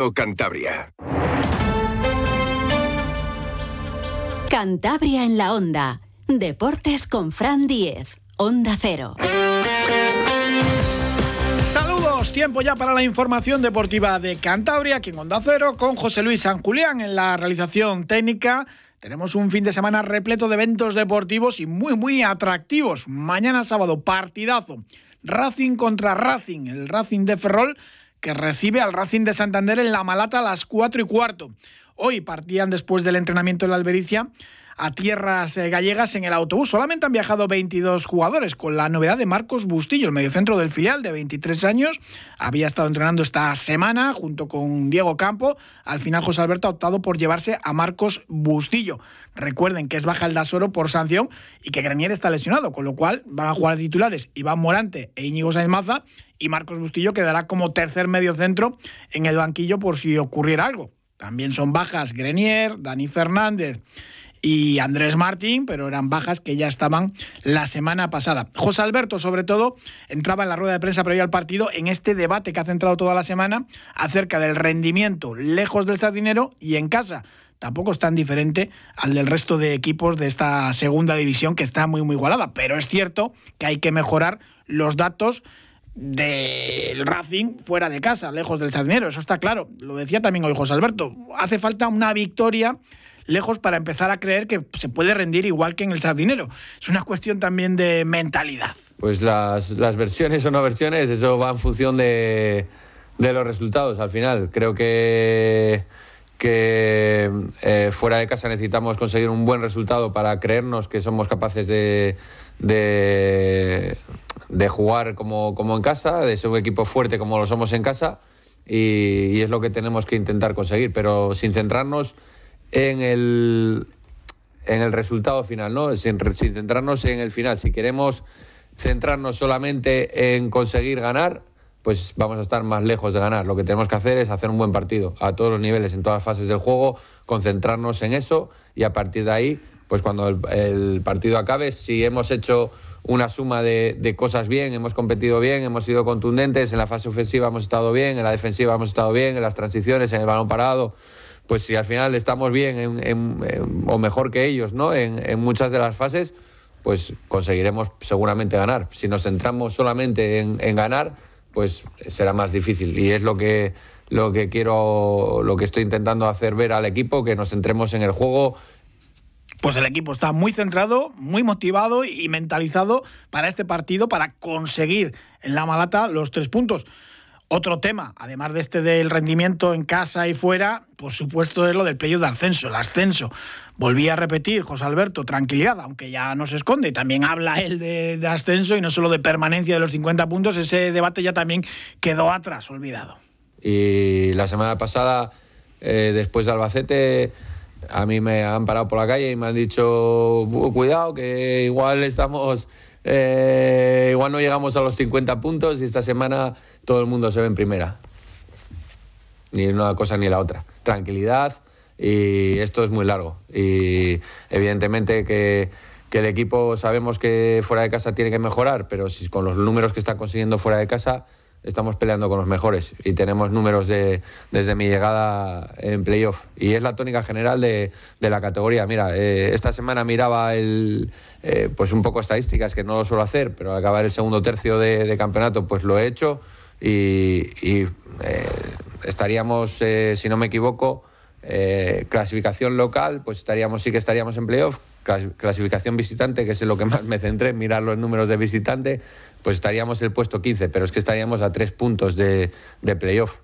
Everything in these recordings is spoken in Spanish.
o Cantabria. Cantabria en la onda. Deportes con Fran Diez. Onda Cero. Saludos, tiempo ya para la información deportiva de Cantabria, aquí en Onda Cero, con José Luis San Julián en la realización técnica. Tenemos un fin de semana repleto de eventos deportivos y muy, muy atractivos. Mañana sábado, partidazo. Racing contra Racing, el Racing de Ferrol que recibe al Racing de Santander en La Malata a las 4 y cuarto. Hoy partían después del entrenamiento en la Albericia a tierras eh, gallegas en el autobús. Solamente han viajado 22 jugadores, con la novedad de Marcos Bustillo, el mediocentro del filial de 23 años. Había estado entrenando esta semana junto con Diego Campo. Al final José Alberto ha optado por llevarse a Marcos Bustillo. Recuerden que es baja el Dasoro por sanción y que Granier está lesionado, con lo cual van a jugar titulares Iván Morante e Íñigo Sainz Maza y Marcos Bustillo quedará como tercer mediocentro en el banquillo por si ocurriera algo. También son bajas Grenier, Dani Fernández y Andrés Martín, pero eran bajas que ya estaban la semana pasada. José Alberto, sobre todo, entraba en la rueda de prensa previa al partido en este debate que ha centrado toda la semana acerca del rendimiento lejos del dinero y en casa. Tampoco es tan diferente al del resto de equipos de esta segunda división que está muy, muy igualada. Pero es cierto que hay que mejorar los datos del Racing fuera de casa, lejos del Sardinero, eso está claro. Lo decía también hoy José Alberto. Hace falta una victoria lejos para empezar a creer que se puede rendir igual que en el Sardinero. Es una cuestión también de mentalidad. Pues las, versiones o no versiones, eso va en función de, los resultados al final. Creo que, que eh, fuera de casa necesitamos conseguir un buen resultado para creernos que somos capaces de, de de jugar como, como en casa, de ser un equipo fuerte como lo somos en casa y, es lo que tenemos que intentar conseguir, pero sin centrarnos en el, en el resultado final, ¿no? Sin, sin centrarnos en el final. Si queremos centrarnos solamente en conseguir ganar, pues vamos a estar más lejos de ganar. Lo que tenemos que hacer es hacer un buen partido a todos los niveles, en todas las fases del juego, concentrarnos en eso y a partir de ahí, pues cuando el, el partido acabe, si hemos hecho una suma de, cosas bien, hemos competido bien, hemos sido contundentes, en la fase ofensiva hemos estado bien, en la defensiva hemos estado bien, en las transiciones, en el balón parado, pues si al final estamos bien o mejor que ellos ¿no? En, muchas de las fases, pues conseguiremos seguramente ganar. Si nos centramos solamente en, ganar, pues será más difícil. Y es lo que, lo que quiero, lo que estoy intentando hacer ver al equipo, que nos centremos en el juego, pues el equipo está muy centrado, muy motivado y mentalizado para este partido, para conseguir en la Malata los tres puntos. Otro tema, además de este del rendimiento en casa y fuera, por supuesto es lo del playoff de ascenso, el ascenso. Volví a repetir, José Alberto, tranquilidad, aunque ya no se esconde, también habla él de, ascenso y no solo de permanencia de los 50 puntos, ese debate ya también quedó atrás, olvidado. Y la semana pasada, eh, después de Albacete, a mí me han parado por la calle y me han dicho, cuidado, que igual estamos, eh, igual no llegamos a los 50 puntos y esta semana todo el mundo se ve en primera. Ni una cosa ni la otra. Tranquilidad y esto es muy largo. Y evidentemente que, el equipo sabemos que fuera de casa tiene que mejorar, pero si con los números que está consiguiendo fuera de casa estamos peleando con los mejores y tenemos números de, desde mi llegada en playoff. Y es la tónica general de, la categoría. Mira, eh, esta semana miraba el, eh, pues un poco estadísticas, que no lo suelo hacer, pero al acabar el segundo tercio de, campeonato, pues lo he hecho y, eh, estaríamos, si no me equivoco, clasificación local, pues estaríamos, sí que estaríamos en playoff. Clasificación visitante, que es en lo que más me centré, mirar los números de visitante, pues estaríamos el puesto 15, pero es que estaríamos a tres puntos de, de playoff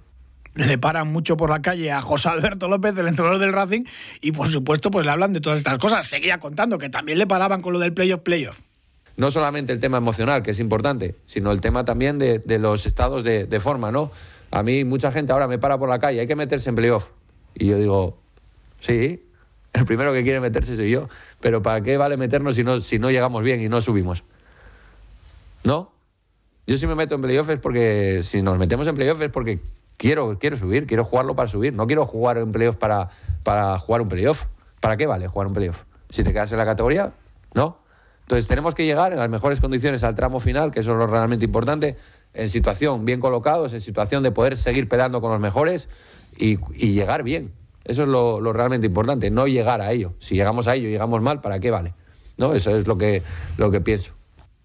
le paran mucho por la calle a José Alberto López, el entrenador del Racing, y por supuesto, pues le hablan de todas estas cosas. Seguía contando que también le paraban con lo del playoff, playoff. No solamente el tema emocional, que es importante, sino el tema también de, los estados de, de, forma, ¿no? A mí mucha gente ahora me para por la calle, hay que meterse en playoff. Y yo digo, sí, el primero que quiere meterse soy yo, pero ¿para qué vale meternos si no, si no llegamos bien y no subimos? ¿No? Yo si me meto en playoffs es porque, si nos metemos en playoffs es porque quiero, quiero subir, quiero jugarlo para subir. No quiero jugar en playoffs para, para jugar un playoff. ¿Para qué vale jugar un playoff? Si te quedas en la categoría, no. Entonces tenemos que llegar en las mejores condiciones al tramo final, que eso es lo realmente importante. en situación, bien colocados, en situación de poder seguir peleando con los mejores y, llegar bien. Eso es lo, realmente importante, no llegar a ello. Si llegamos a ello, llegamos mal, ¿para qué vale? ¿No? Eso es lo que, lo que pienso.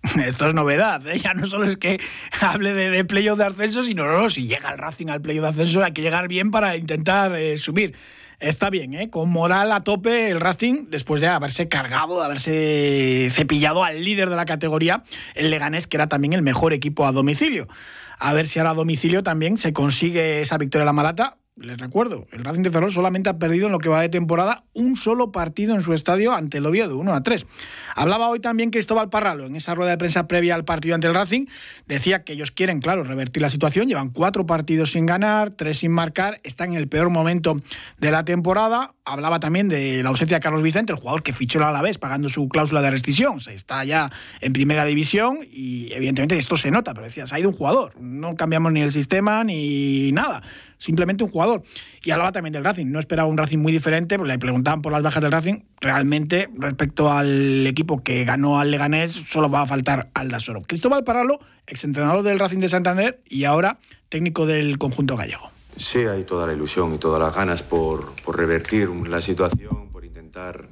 Esto es novedad, ¿eh? ya no solo es que hable de, de de ascenso, sino no, si llega el Racing al playoff de ascenso hay que llegar bien para intentar eh, subir. Está bien, ¿eh? con moral a tope el Racing, después de haberse cargado, de haberse cepillado al líder de la categoría, el Leganés, que era también el mejor equipo a domicilio. A ver si ahora a domicilio también se consigue esa victoria en la Malata les recuerdo, el Racing de Ferrol solamente ha perdido en lo que va de temporada un solo partido en su estadio ante el Oviedo, 1 a 3. Hablaba hoy también Cristóbal Parralo en esa rueda de prensa previa al partido ante el Racing. Decía que ellos quieren, claro, revertir la situación. Llevan cuatro partidos sin ganar, tres sin marcar, están en el peor momento de la temporada. Hablaba también de la ausencia de Carlos Vicente, el jugador que fichó el Alavés pagando su cláusula de rescisión. Se está ya en primera división y evidentemente esto se nota, pero decía, se ha ido un jugador. No cambiamos ni el sistema ni nada simplemente un jugador. Y hablaba también del Racing, no esperaba un Racing muy diferente, le preguntaban por las bajas del Racing, realmente respecto al equipo que ganó al Leganés solo va a faltar Aldasoro. Cristóbal Paralo, exentrenador del Racing de Santander y ahora técnico del conjunto gallego. Sí, hay toda la ilusión y todas las ganas por, por revertir la situación, por intentar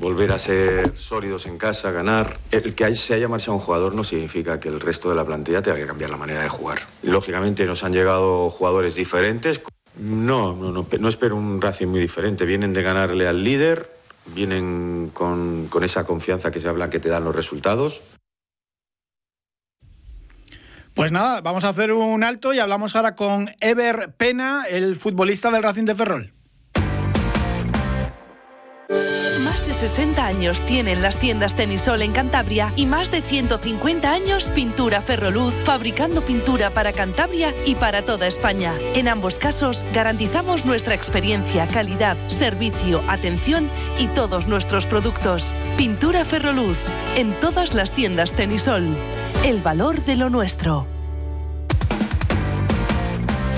volver a ser sólidos en casa, ganar. El que se haya marchado un jugador no significa que el resto de la plantilla tenga que cambiar la manera de jugar. Lógicamente nos han llegado jugadores diferentes. No, no, no, no espero un Racing muy diferente. Vienen de ganarle al líder, vienen con, esa confianza que se habla que te dan los resultados. Pues nada, vamos a hacer un alto y hablamos ahora con Ever Pena, el futbolista del Racing de Ferrol. 60 años tienen las tiendas Tenisol en Cantabria y más de 150 años Pintura Ferroluz, fabricando pintura para Cantabria y para toda España. En ambos casos garantizamos nuestra experiencia, calidad, servicio, atención y todos nuestros productos. Pintura Ferroluz, en todas las tiendas Tenisol. El valor de lo nuestro.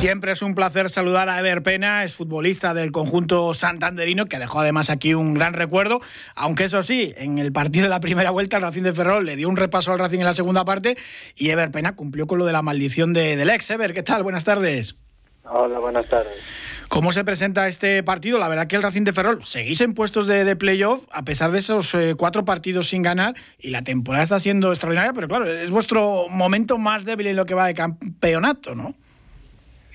Siempre es un placer saludar a Ever Pena, es futbolista del conjunto santanderino, que dejó además aquí un gran recuerdo, aunque eso sí, en el partido de la primera vuelta el Racing de Ferrol le dio un repaso al Racing en la segunda parte y Ever Pena cumplió con lo de la maldición de, del ex. Ever, ¿qué tal? Buenas tardes. Hola, buenas tardes. ¿Cómo se presenta este partido? La verdad que el Racing de Ferrol seguís en puestos de, de playoff a pesar de esos eh, cuatro partidos sin ganar y la temporada está siendo extraordinaria, pero claro, es vuestro momento más débil en lo que va de campeonato, ¿no?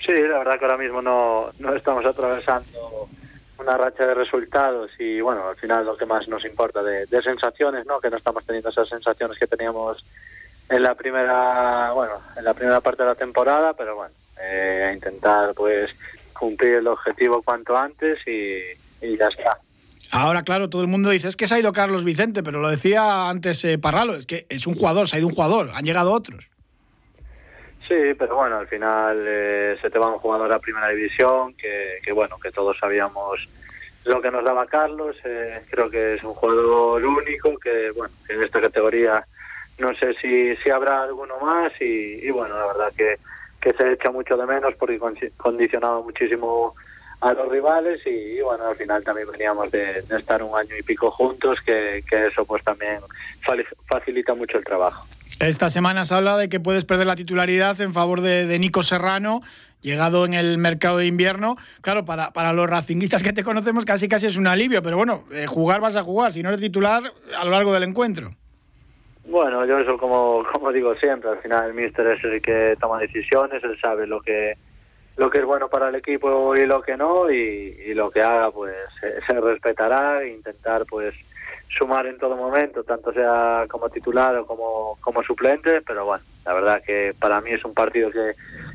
Sí, la verdad que ahora mismo no, no estamos atravesando una racha de resultados y bueno, al final lo que más nos importa de, sensaciones, ¿no? Que no estamos teniendo esas sensaciones que teníamos en la primera, bueno, en la primera parte de la temporada, pero bueno, eh, intentar pues cumplir el objetivo cuanto antes y, ya está. Ahora, claro, todo el mundo dice, es que se ha ido Carlos Vicente, pero lo decía antes eh, Parralo, es que es un jugador, se ha ido un jugador, han llegado otros. Sí, pero bueno, al final eh, se te va un jugador a primera división, que, que, bueno, que todos sabíamos lo que nos daba Carlos. Eh, creo que es un jugador único, que bueno, en esta categoría no sé si, si habrá alguno más y, bueno, la verdad que, que se echa mucho de menos porque condicionaba muchísimo a los rivales y, bueno, al final también veníamos de, de, estar un año y pico juntos, que, que eso pues también facilita mucho el trabajo. Esta semana se habla de que puedes perder la titularidad en favor de, Nico Serrano, llegado en el mercado de invierno. Claro, para, para los racinguistas que te conocemos casi casi es un alivio, pero bueno, eh, jugar vas a jugar, si no eres titular a lo largo del encuentro. Bueno, yo eso como, como digo siempre, al final el míster es el que toma decisiones, él sabe lo que lo que es bueno para el equipo y lo que no, y, lo que haga pues se, se respetará e intentar pues sumar en todo momento, tanto sea como titular o como, como suplente, pero bueno, la verdad que para mí es un partido que,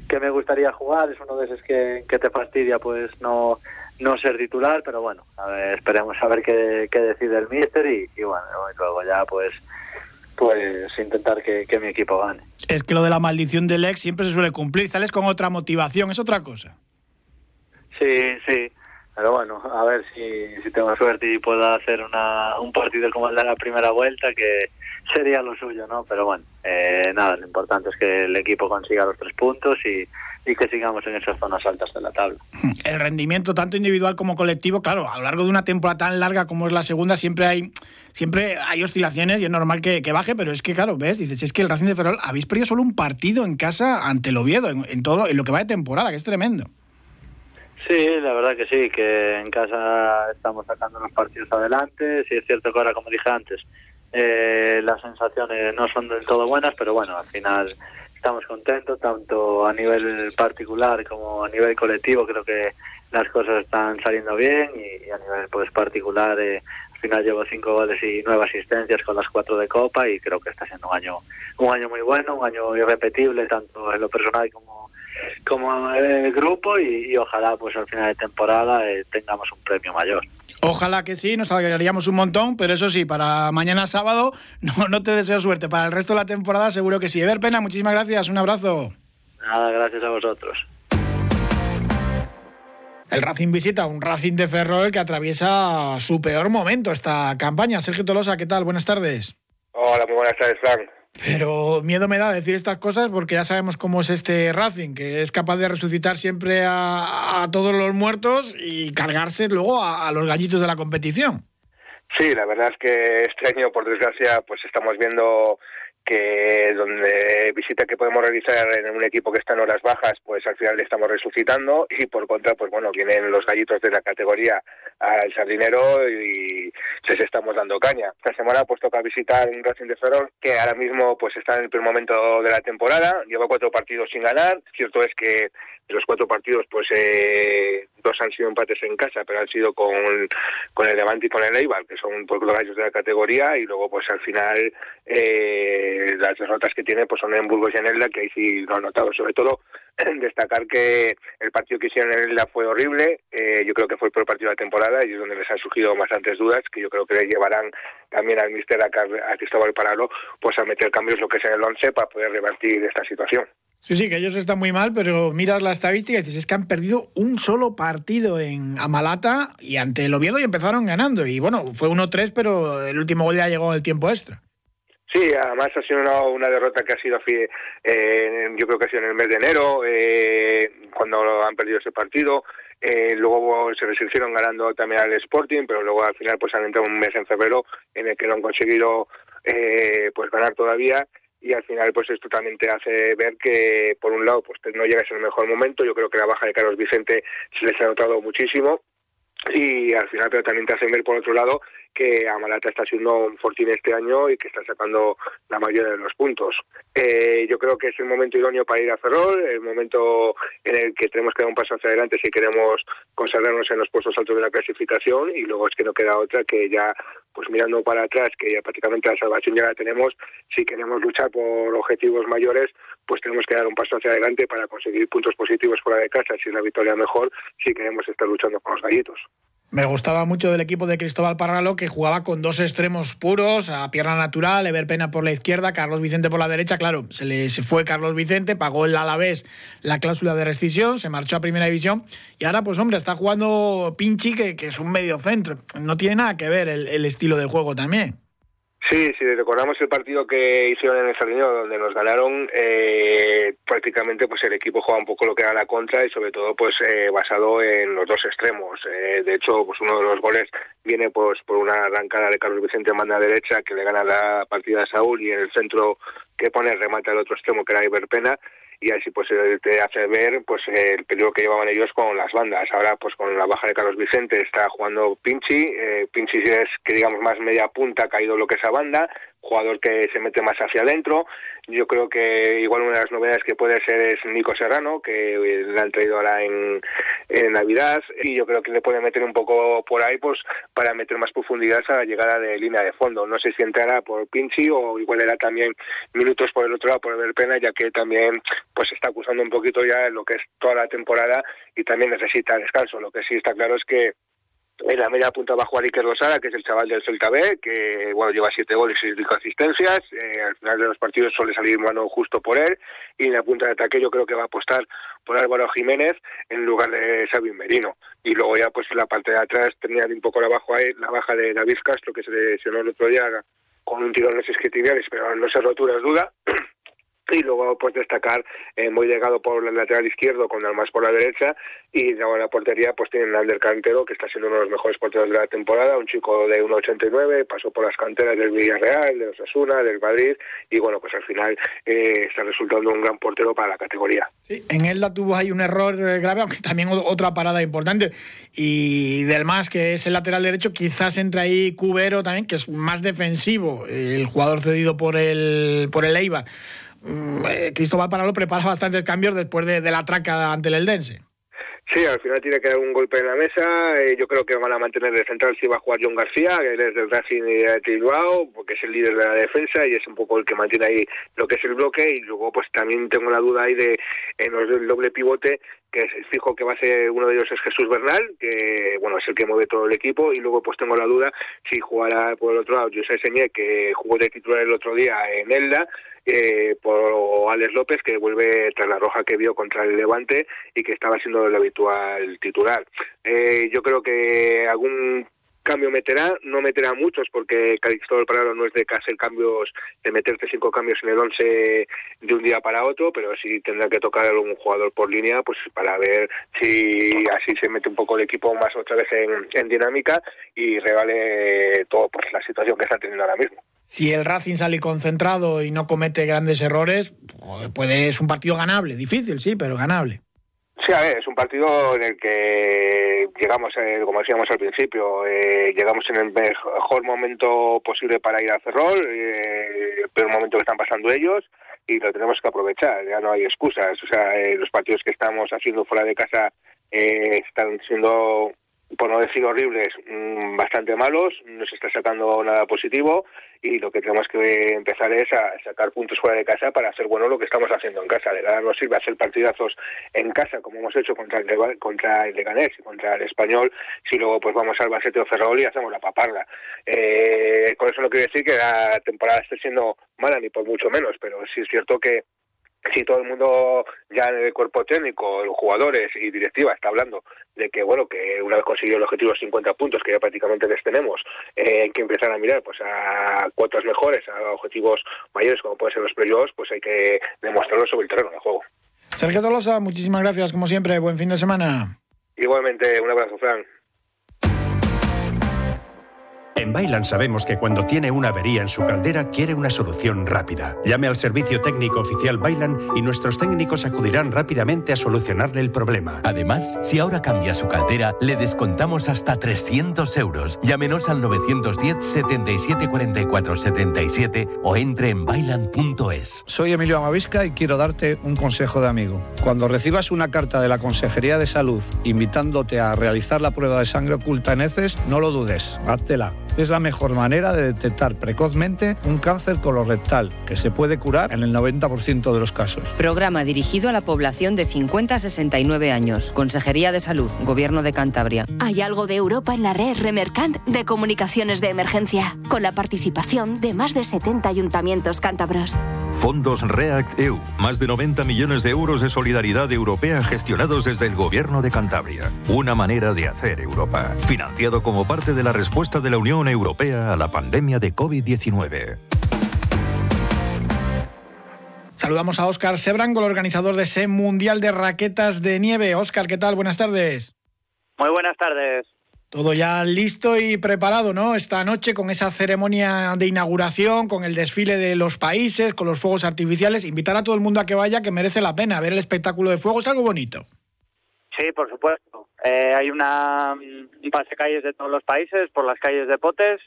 que me gustaría jugar, es uno de esos que, que te fastidia pues no no ser titular, pero bueno, a ver, esperemos a ver qué, qué decide el míster y, y bueno, luego ya pues pues intentar que, que mi equipo gane. Es que lo de la maldición del ex siempre se suele cumplir, sales con otra motivación, es otra cosa. Sí, sí. Pero bueno, a ver si, si tengo suerte y puedo hacer una, un partido como el de la primera vuelta, que sería lo suyo, ¿no? Pero bueno, eh, nada, lo importante es que el equipo consiga los tres puntos y, que sigamos en esas zonas altas de la tabla. El rendimiento tanto individual como colectivo, claro, a lo largo de una temporada tan larga como es la segunda siempre hay siempre hay oscilaciones y es normal que, baje, pero es que claro, ves, dices, es que el Racing de Ferrol habéis perdido solo un partido en casa ante el Oviedo en, todo en lo que va de temporada, que es tremendo. Sí, la verdad que sí, que en casa estamos sacando los partidos adelante. Sí, es cierto que ahora, como dije antes, eh, las sensaciones no son del todo buenas, pero bueno, al final estamos contentos, tanto a nivel particular como a nivel colectivo. Creo que las cosas están saliendo bien y, a nivel pues particular, eh, al final llevo cinco goles y nueve asistencias con las cuatro de Copa y creo que está siendo un año, un año muy bueno, un año irrepetible, tanto en lo personal como como el grupo y, ojalá pues al final de temporada eh, tengamos un premio mayor. Ojalá que sí, nos alegraríamos un montón, pero eso sí, para mañana sábado no, no te deseo suerte. Para el resto de la temporada seguro que sí. Ever Pena, muchísimas gracias, un abrazo. Nada, gracias a vosotros. El Racing visita un Racing de Ferrol que atraviesa su peor momento esta campaña. Sergio Tolosa, ¿qué tal? Buenas tardes. Hola, muy buenas tardes, Frank. Pero miedo me da decir estas cosas porque ya sabemos cómo es este Racing, que es capaz de resucitar siempre a, todos los muertos y cargarse luego a, los gallitos de la competición. Sí, la verdad es que este año, por desgracia, pues estamos viendo que donde visita que podemos realizar en un equipo que está en horas bajas, pues al final le estamos resucitando y por contra, pues bueno, vienen los gallitos de la categoría al sardinero y les estamos dando caña. Esta semana pues toca visitar un Racing de Ferrol que ahora mismo pues está en el primer momento de la temporada, lleva cuatro partidos sin ganar, cierto es que de los cuatro partidos pues eh, dos han sido empates en casa, pero han sido con, con el Levante y con el Eibar, que son pues, los gallos de la categoría y luego pues al final eh, las derrotas que tiene pues son en Burgos y en Elda, que ahí sí lo han notado. Sobre todo, destacar que el partido que hicieron en Elda fue horrible. Eh, yo creo que fue el peor partido de la temporada y es donde les han surgido bastantes dudas que yo creo que le llevarán también al mister a, a Cristóbal Paralo pues a meter cambios lo que es en el 11 para poder revertir esta situación. Sí, sí, que ellos están muy mal, pero miras la estadística y dices, es que han perdido un solo partido en Amalata y ante el Oviedo y empezaron ganando. Y bueno, fue 1-3, pero el último gol ya llegó en el tiempo extra. Sí, además ha sido una, derrota que ha sido, eh, yo creo que ha sido en el mes de enero, eh, cuando han perdido ese partido. Eh, luego se resistieron ganando también al Sporting, pero luego al final pues han entrado un mes en febrero en el que no han conseguido eh, pues ganar todavía. Y al final pues esto también te hace ver que por un lado pues no llegas en el mejor momento. Yo creo que la baja de Carlos Vicente se les ha notado muchísimo. Y al final pero también te hace ver por otro lado que Amalata está siendo un fortín este año y que está sacando la mayoría de los puntos. Eh, yo creo que es el momento idóneo para ir a Ferrol, el momento en el que tenemos que dar un paso hacia adelante si queremos consagrarnos en los puestos altos de la clasificación y luego es que no queda otra que ya pues mirando para atrás, que ya prácticamente la salvación ya la tenemos, si queremos luchar por objetivos mayores, pues tenemos que dar un paso hacia adelante para conseguir puntos positivos fuera de casa, si es la victoria mejor, si queremos estar luchando con los gallitos. Me gustaba mucho del equipo de Cristóbal Parralo que jugaba con dos extremos puros, a pierna natural, Ever Pena por la izquierda, Carlos Vicente por la derecha. Claro, se le fue Carlos Vicente, pagó el Alavés la cláusula de rescisión, se marchó a Primera División y ahora, pues hombre, está jugando Pinchi, que, es un medio centro. No tiene nada que ver el estilo de juego también. Sí, si recordamos el partido que hicieron en el Sardinio, donde nos ganaron, eh, prácticamente pues el equipo juega un poco lo que era la contra y sobre todo pues eh, basado en los dos extremos. Eh, de hecho, pues uno de los goles viene pues por una arrancada de Carlos Vicente en banda derecha que le gana la partida a Saúl y en el centro que pone el remate al otro extremo que era Iberpena y así pues eh, te hace ver pues el peligro que llevaban ellos con las bandas. Ahora pues con la baja de Carlos Vicente está jugando Pinchi, eh, Pinchi es que digamos más media punta ha caído lo que es esa banda, jugador que se mete más hacia adentro. Yo creo que igual una de las novedades que puede ser es Nico Serrano, que le han traído ahora en, en Navidad, y yo creo que le puede meter un poco por ahí pues para meter más profundidad a la llegada de línea de fondo. No sé si entrará por Pinchi o igual era también minutos por el otro lado por ver pena, ya que también pues está acusando un poquito ya lo que es toda la temporada y también necesita descanso. Lo que sí está claro es que en la media punta bajo a Iker Rosara, que es el chaval del Celta B, que bueno lleva siete goles y cinco asistencias. Eh, al final de los partidos suele salir mano justo por él. Y en la punta de ataque yo creo que va a apostar por Álvaro Jiménez en lugar de Sabin Merino. Y luego ya pues en la parte de atrás tenía un poco la, bajo ahí, la baja de David Castro, que se lesionó el otro día con un tirón en los isquiotibiales, pero no se roturas duda. y luego pues destacar eh, muy llegado por el lateral izquierdo con Almas por la derecha y en la portería pues tienen Ander Cantero que está siendo uno de los mejores porteros de la temporada un chico de 1,89 pasó por las canteras del Villarreal de Osasuna del Madrid y bueno pues al final eh, está resultando un gran portero para la categoría. Sí, en él la tuvo ahí un error eh, grave aunque también otra parada importante y del más que es el lateral derecho quizás entra ahí Cubero también que es más defensivo el jugador cedido por el por el Eibar eh, Cristóbal Paralo prepara bastantes cambios después de, la traca ante el Eldense. Sí, al final tiene que dar un golpe en la mesa. Eh, yo creo que van a mantener de central si va a jugar John García, que es del Racing de porque es el líder de la defensa y es un poco el que mantiene ahí lo que es el bloque. Y luego, pues también tengo la duda ahí de en el doble pivote, que fijo que va a ser uno de ellos es Jesús Bernal, que bueno es el que mueve todo el equipo. Y luego, pues tengo la duda si jugará por el otro lado José Señé, que jugó de titular el otro día en Elda eh, por Alex López, que vuelve tras la roja que vio contra el Levante y que estaba siendo el habitual titular. Eh, yo creo que algún cambio meterá, no meterá muchos porque Cristóbal Parado no es de hacer cambios, de meterte cinco cambios en el once de un día para otro, pero sí tendrá que tocar algún jugador por línea pues para ver si así se mete un poco el equipo más otra vez en, en dinámica y revale todo pues la situación que está teniendo ahora mismo si el Racing sale concentrado y no comete grandes errores, puede, es un partido ganable, difícil, sí, pero ganable. Sí, a ver, es un partido en el que llegamos, eh, como decíamos al principio, eh, llegamos en el mejor momento posible para ir a Ferrol, eh, el peor momento que están pasando ellos, y lo tenemos que aprovechar, ya no hay excusas. O sea, los partidos que estamos haciendo fuera de casa están siendo por no decir horribles, mm, bastante malos, no se está sacando nada positivo y lo que tenemos que empezar es a sacar puntos fuera de casa para hacer bueno lo que estamos haciendo en casa. De nada nos sirve hacer partidazos en casa como hemos hecho contra el, contra el Leganés y contra el Español si luego pues vamos al Basete o Ferrol y hacemos la paparla. Eh, con eso no quiere decir que la temporada esté siendo mala ni por mucho menos, pero sí es cierto que si todo el mundo ya en el cuerpo técnico, los jugadores y directiva está hablando de que bueno que una vez conseguido el objetivo de 50 puntos que ya prácticamente les tenemos eh, hay que empezar a mirar pues a cuotas mejores a objetivos mayores como pueden ser los playoffs pues hay que demostrarlo sobre el terreno de juego. Sergio Tolosa muchísimas gracias como siempre. Buen fin de semana. Igualmente un abrazo Fran en Bailan sabemos que cuando tiene una avería en su caldera quiere una solución rápida. Llame al servicio técnico oficial Bailan y nuestros técnicos acudirán rápidamente a solucionarle el problema. Además, si ahora cambia su caldera, le descontamos hasta 300 euros. Llámenos al 910 77 44 77 o entre en bailan.es. Soy Emilio Amavisca y quiero darte un consejo de amigo. Cuando recibas una carta de la Consejería de Salud invitándote a realizar la prueba de sangre oculta en heces, no lo dudes, háztela es la mejor manera de detectar precozmente un cáncer colorectal, que se puede curar en el 90% de los casos. Programa dirigido a la población de 50 a 69 años. Consejería de Salud, Gobierno de Cantabria. Hay algo de Europa en la red Remercant de comunicaciones de emergencia, con la participación de más de 70 ayuntamientos cántabros. Fondos React EU, más de 90 millones de euros de solidaridad europea gestionados desde el Gobierno de Cantabria. Una manera de hacer Europa. Financiado como parte de la respuesta de la Unión Europea a la pandemia de COVID-19. Saludamos a Óscar Sebrango, el organizador de ese Mundial de Raquetas de Nieve. Óscar, ¿qué tal? Buenas tardes. Muy buenas tardes. Todo ya listo y preparado, ¿no? Esta noche con esa ceremonia de inauguración, con el desfile de los países, con los fuegos artificiales. Invitar a todo el mundo a que vaya, que merece la pena. Ver el espectáculo de fuego es algo bonito. Sí, por supuesto. Eh, hay una, un pase calles de todos los países por las calles de Potes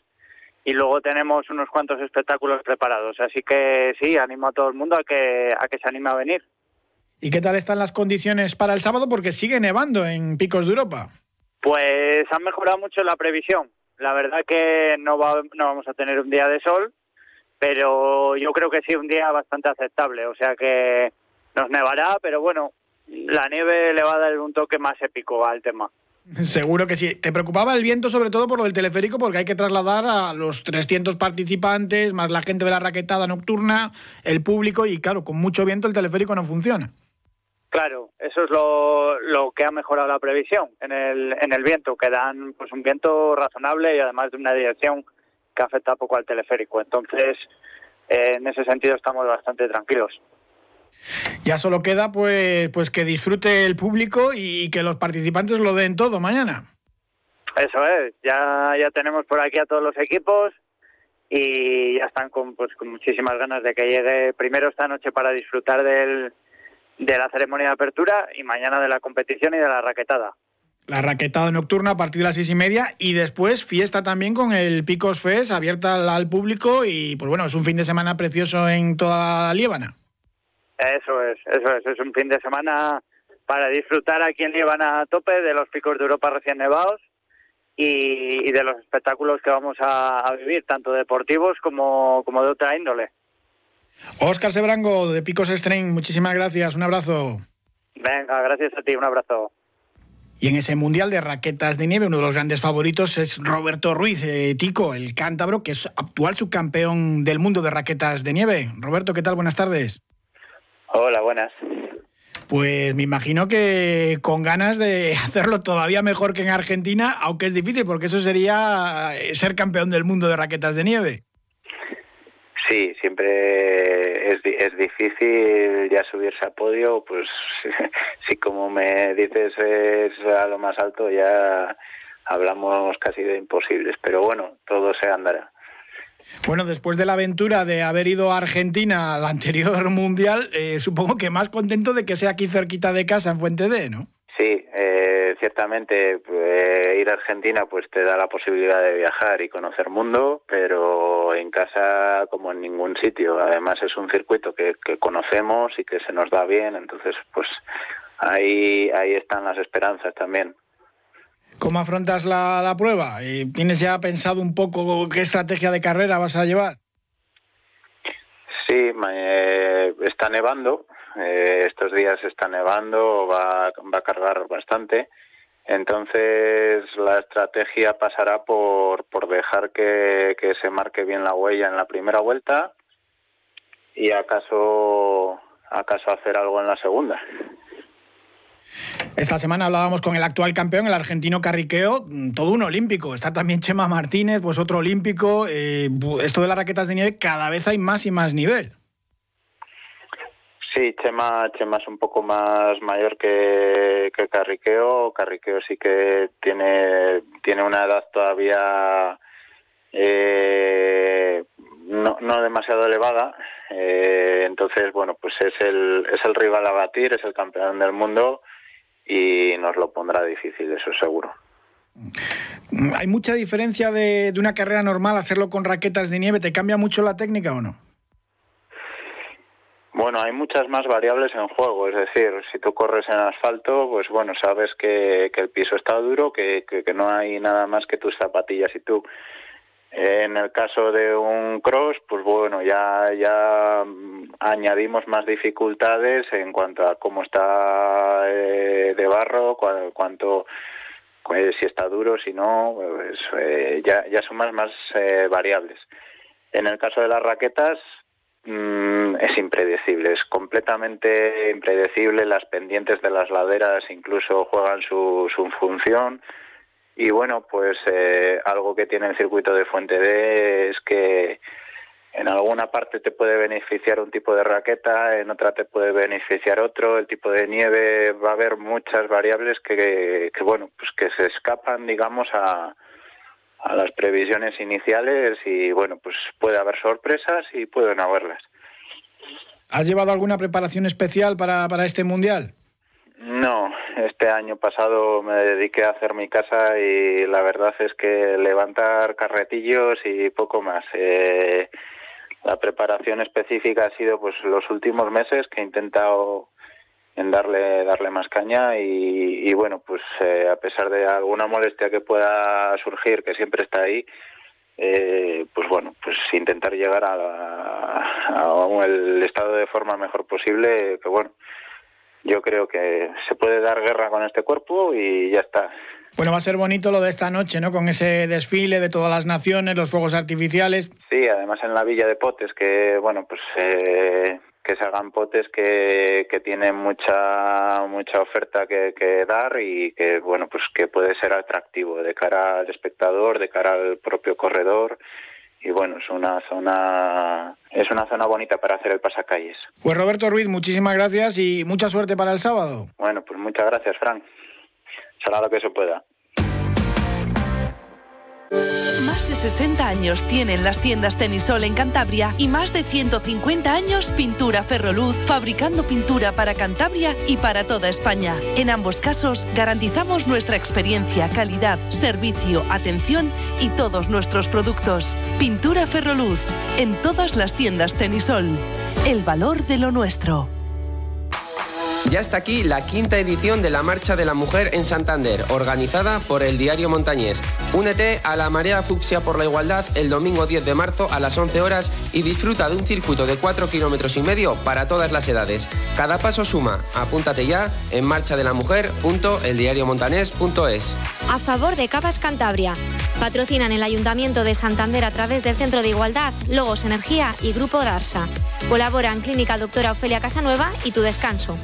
y luego tenemos unos cuantos espectáculos preparados. Así que sí, animo a todo el mundo a que, a que se anime a venir. ¿Y qué tal están las condiciones para el sábado? Porque sigue nevando en picos de Europa. Pues han mejorado mucho la previsión. La verdad que no, va, no vamos a tener un día de sol, pero yo creo que sí un día bastante aceptable. O sea que nos nevará, pero bueno, la nieve le va a dar un toque más épico al tema. Seguro que sí. ¿Te preocupaba el viento sobre todo por lo del teleférico? Porque hay que trasladar a los 300 participantes, más la gente de la raquetada nocturna, el público, y claro, con mucho viento el teleférico no funciona. Claro, eso es lo, lo que ha mejorado la previsión en el, en el viento, que dan pues, un viento razonable y además de una dirección que afecta poco al teleférico. Entonces, eh, en ese sentido estamos bastante tranquilos. Ya solo queda pues, pues que disfrute el público y que los participantes lo den todo mañana. Eso es, ya, ya tenemos por aquí a todos los equipos y ya están con, pues, con muchísimas ganas de que llegue primero esta noche para disfrutar del, de la ceremonia de apertura y mañana de la competición y de la raquetada. La raquetada nocturna a partir de las seis y media y después fiesta también con el Picos Fest abierta al, público y pues bueno, es un fin de semana precioso en toda Líbana. Eso es, eso es, es un fin de semana para disfrutar aquí en Líbana a tope de los picos de Europa recién nevados y, de los espectáculos que vamos a, vivir, tanto deportivos como, como de otra índole. Óscar Sebrango, de Picos String, muchísimas gracias, un abrazo. Venga, gracias a ti, un abrazo. Y en ese Mundial de Raquetas de Nieve, uno de los grandes favoritos es Roberto Ruiz, eh, Tico, el cántabro, que es actual subcampeón del mundo de raquetas de nieve. Roberto, ¿qué tal? Buenas tardes. Hola, buenas. Pues me imagino que con ganas de hacerlo todavía mejor que en Argentina, aunque es difícil, porque eso sería eh, ser campeón del mundo de raquetas de nieve. Sí, siempre es, es difícil ya subirse a podio, pues si como me dices es a lo más alto ya hablamos casi de imposibles, pero bueno, todo se andará. Bueno, después de la aventura de haber ido a Argentina al anterior mundial, eh, supongo que más contento de que sea aquí cerquita de casa en Fuente D, ¿no? Sí, eh, ciertamente eh, ir a Argentina pues te da la posibilidad de viajar y conocer mundo, pero en casa como en ningún sitio. Además es un circuito que, que conocemos y que se nos da bien, entonces pues ahí ahí están las esperanzas también. ¿Cómo afrontas la, prueba? ¿Tienes ya pensado un poco qué estrategia de carrera vas a llevar? Sí, está nevando. Eh, estos días está nevando, va, va a cargar bastante. Entonces la estrategia pasará por, por dejar que, que se marque bien la huella en la primera vuelta y acaso acaso hacer algo en la segunda. Esta semana hablábamos con el actual campeón, el argentino Carriqueo, mm, todo un olímpico. Está también Chema Martínez, pues otro olímpico. Eh, esto de las raquetas de nieve cada vez hay más y más nivel. Sí, Chema, Chema es un poco más mayor que, que Carriqueo. Carriqueo sí que tiene, tiene una edad todavía eh, no, no demasiado elevada. Eh, entonces, bueno, pues es el, es el rival a batir, es el campeón del mundo y nos lo pondrá difícil, eso seguro. ¿Hay mucha diferencia de, de, una carrera normal hacerlo con raquetas de nieve? ¿Te cambia mucho la técnica o no? Bueno, hay muchas más variables en juego, es decir, si tú corres en asfalto, pues bueno, sabes que, que el piso está duro, que, que, no hay nada más que tus zapatillas y tú. En el caso de un cross, pues bueno, ya, ya añadimos más dificultades en cuanto a cómo está eh, de barro, cuánto, pues, si está duro, si no, pues, eh, ya, ya son más, más eh, variables. En el caso de las raquetas, mm, es impredecible, es completamente impredecible. Las pendientes de las laderas incluso juegan su, su función y bueno, pues eh, algo que tiene el circuito de Fuente D es que en alguna parte te puede beneficiar un tipo de raqueta, en otra te puede beneficiar otro, el tipo de nieve, va a haber muchas variables que, que bueno, pues que se escapan, digamos, a, a las previsiones iniciales y bueno, pues puede haber sorpresas y pueden haberlas. ¿Has llevado alguna preparación especial para, para este mundial? No, este año pasado me dediqué a hacer mi casa y la verdad es que levantar carretillos y poco más. Eh, la preparación específica ha sido pues los últimos meses que he intentado en darle darle más caña y, bueno pues eh, a pesar de alguna molestia que pueda surgir que siempre está ahí eh, pues bueno pues intentar llegar a, a, el estado de forma mejor posible que bueno yo creo que se puede dar guerra con este cuerpo y ya está. Bueno, va a ser bonito lo de esta noche, ¿no? Con ese desfile de todas las naciones, los fuegos artificiales. Sí, además en la Villa de Potes, que, bueno, pues eh, que se hagan potes que, que tienen mucha mucha oferta que, que, dar y que, bueno, pues que puede ser atractivo de cara al espectador, de cara al propio corredor y bueno, es una zona es una zona bonita para hacer el pasacalles. Pues Roberto Ruiz, muchísimas gracias y mucha suerte para el sábado. Bueno, pues muchas gracias, Frank. Será lo que se pueda. Más de 60 años tienen las tiendas Tenisol en Cantabria y más de 150 años Pintura Ferroluz, fabricando pintura para Cantabria y para toda España. En ambos casos garantizamos nuestra experiencia, calidad, servicio, atención y todos nuestros productos. Pintura Ferroluz, en todas las tiendas Tenisol. El valor de lo nuestro. Ya está aquí la quinta edición de la Marcha de la Mujer en Santander, organizada por el Diario Montañés. Únete a la Marea Fucsia por la Igualdad el domingo 10 de marzo a las 11 horas y disfruta de un circuito de 4 kilómetros y medio para todas las edades. Cada paso suma. Apúntate ya en marchadelamujer.eldiariomontanés.es. A favor de Capas Cantabria. Patrocinan el Ayuntamiento de Santander a través del Centro de Igualdad, Logos Energía y Grupo Darsa. Colaboran Clínica Doctora Ofelia Casanueva y Tu Descanso.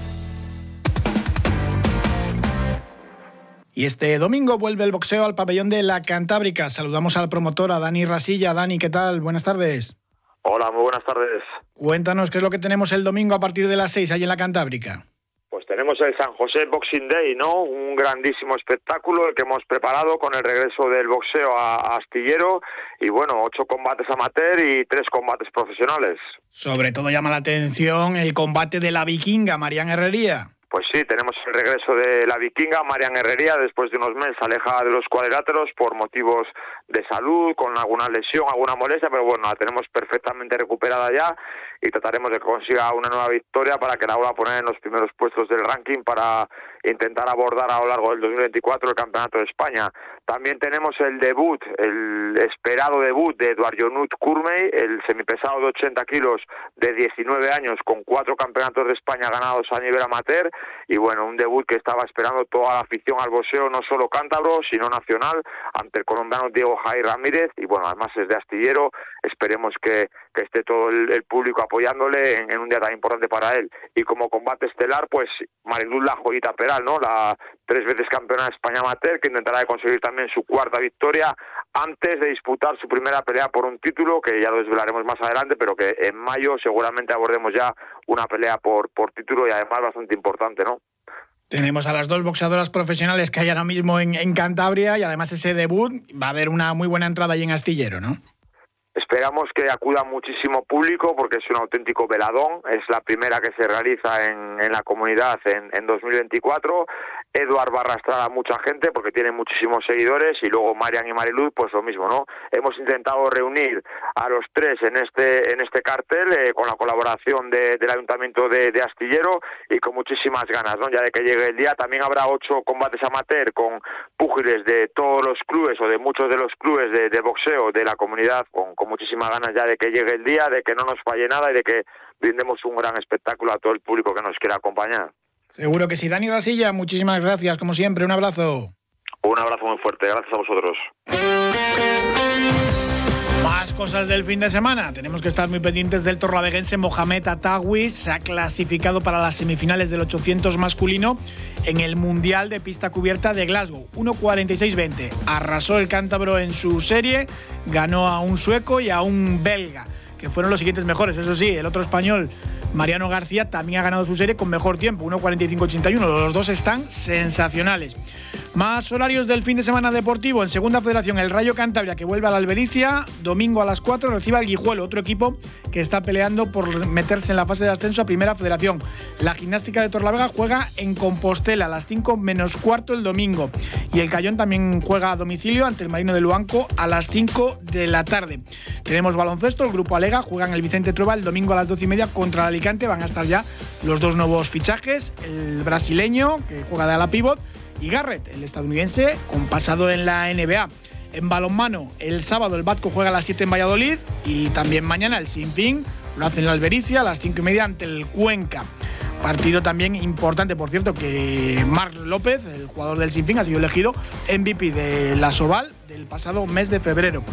Y este domingo vuelve el boxeo al pabellón de la Cantábrica. Saludamos al promotor, a Dani Rasilla. Dani, ¿qué tal? Buenas tardes. Hola, muy buenas tardes. Cuéntanos qué es lo que tenemos el domingo a partir de las 6 ahí en la Cantábrica. Pues tenemos el San José Boxing Day, ¿no? Un grandísimo espectáculo el que hemos preparado con el regreso del boxeo a Astillero y bueno, ocho combates amateur y tres combates profesionales. Sobre todo llama la atención el combate de la vikinga, Marian Herrería. Pues sí, tenemos el regreso de la vikinga, Marian Herrería, después de unos meses alejada de los cuadriláteros por motivos de salud, con alguna lesión, alguna molestia, pero bueno, la tenemos perfectamente recuperada ya y trataremos de que consiga una nueva victoria para que la vuelva a poner en los primeros puestos del ranking para intentar abordar a lo largo del 2024 el Campeonato de España. También tenemos el debut, el esperado debut de Eduardo Nut Kurmey, el semipesado de 80 kilos de 19 años con cuatro campeonatos de España ganados a nivel amateur y bueno, un debut que estaba esperando toda la afición al boxeo, no solo cántabro, sino nacional, ante el colombiano Diego Jai Ramírez y bueno, además es de astillero, esperemos que, que esté todo el, público apoyándole en, un día tan importante para él. Y como combate estelar, pues Mariluz La Joyita Peral, ¿no? La tres veces campeona de España amateur, que intentará conseguir también su cuarta victoria antes de disputar su primera pelea por un título, que ya lo desvelaremos más adelante, pero que en mayo seguramente abordemos ya una pelea por, por título y además bastante importante, ¿no? Tenemos a las dos boxeadoras profesionales que hay ahora mismo en, en Cantabria y además ese debut va a haber una muy buena entrada ahí en Astillero, ¿no? Esperamos que acuda muchísimo público porque es un auténtico veladón. Es la primera que se realiza en, en la comunidad en, en 2024. Eduard va a arrastrar a mucha gente porque tiene muchísimos seguidores y luego Marian y Mariluz pues lo mismo, ¿no? Hemos intentado reunir a los tres en este en este cartel eh, con la colaboración de, del Ayuntamiento de, de, Astillero y con muchísimas ganas, ¿no? Ya de que llegue el día también habrá ocho combates amateur con púgiles de todos los clubes o de muchos de los clubes de, de boxeo de la comunidad con, con muchísimas ganas ya de que llegue el día, de que no nos falle nada y de que brindemos un gran espectáculo a todo el público que nos quiera acompañar. Seguro que sí. Dani Rasilla, muchísimas gracias, como siempre. Un abrazo. Un abrazo muy fuerte. Gracias a vosotros. Más cosas del fin de semana. Tenemos que estar muy pendientes del torlaveguense Mohamed Atawi. Se ha clasificado para las semifinales del 800 masculino en el Mundial de Pista Cubierta de Glasgow. 1.46.20. Arrasó el cántabro en su serie. Ganó a un sueco y a un belga, que fueron los siguientes mejores. Eso sí, el otro español Mariano García también ha ganado su serie con mejor tiempo, 1.45.81. Los dos están sensacionales. Más horarios del fin de semana deportivo. En Segunda Federación, el Rayo Cantabria, que vuelve a la Albericia. Domingo a las 4 recibe al Guijuelo, otro equipo que está peleando por meterse en la fase de ascenso a Primera Federación. La Gimnástica de Torlavega juega en Compostela a las 5 menos cuarto el domingo. Y el Cayón también juega a domicilio ante el Marino de Luanco a las 5 de la tarde. Tenemos baloncesto, el Grupo Alega juega en el Vicente Trueba el domingo a las 12 y media contra el Van a estar ya los dos nuevos fichajes, el brasileño, que juega de ala pivot, y Garrett, el estadounidense, con pasado en la NBA. En balonmano, el sábado el Batco juega a las 7 en Valladolid y también mañana el Sinfín lo hace en la Albericia a las 5 y media ante el Cuenca. Partido también importante, por cierto, que Marc López, el jugador del Sinfín, ha sido elegido MVP de la Soval del pasado mes de febrero.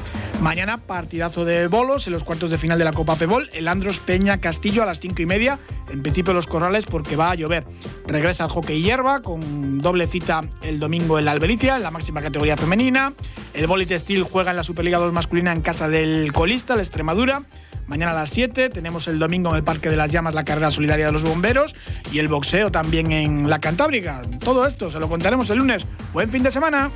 Mañana partidazo de bolos en los cuartos de final de la Copa Pebol. El Andros Peña Castillo a las cinco y media en Petipo Los Corrales porque va a llover. Regresa al hockey hierba con doble cita el domingo en la Albericia, en la máxima categoría femenina. El Boli Textil juega en la Superliga 2 masculina en casa del colista, la Extremadura. Mañana a las 7 tenemos el domingo en el Parque de las Llamas la carrera solidaria de los bomberos y el boxeo también en la Cantábrica. Todo esto se lo contaremos el lunes. Buen fin de semana.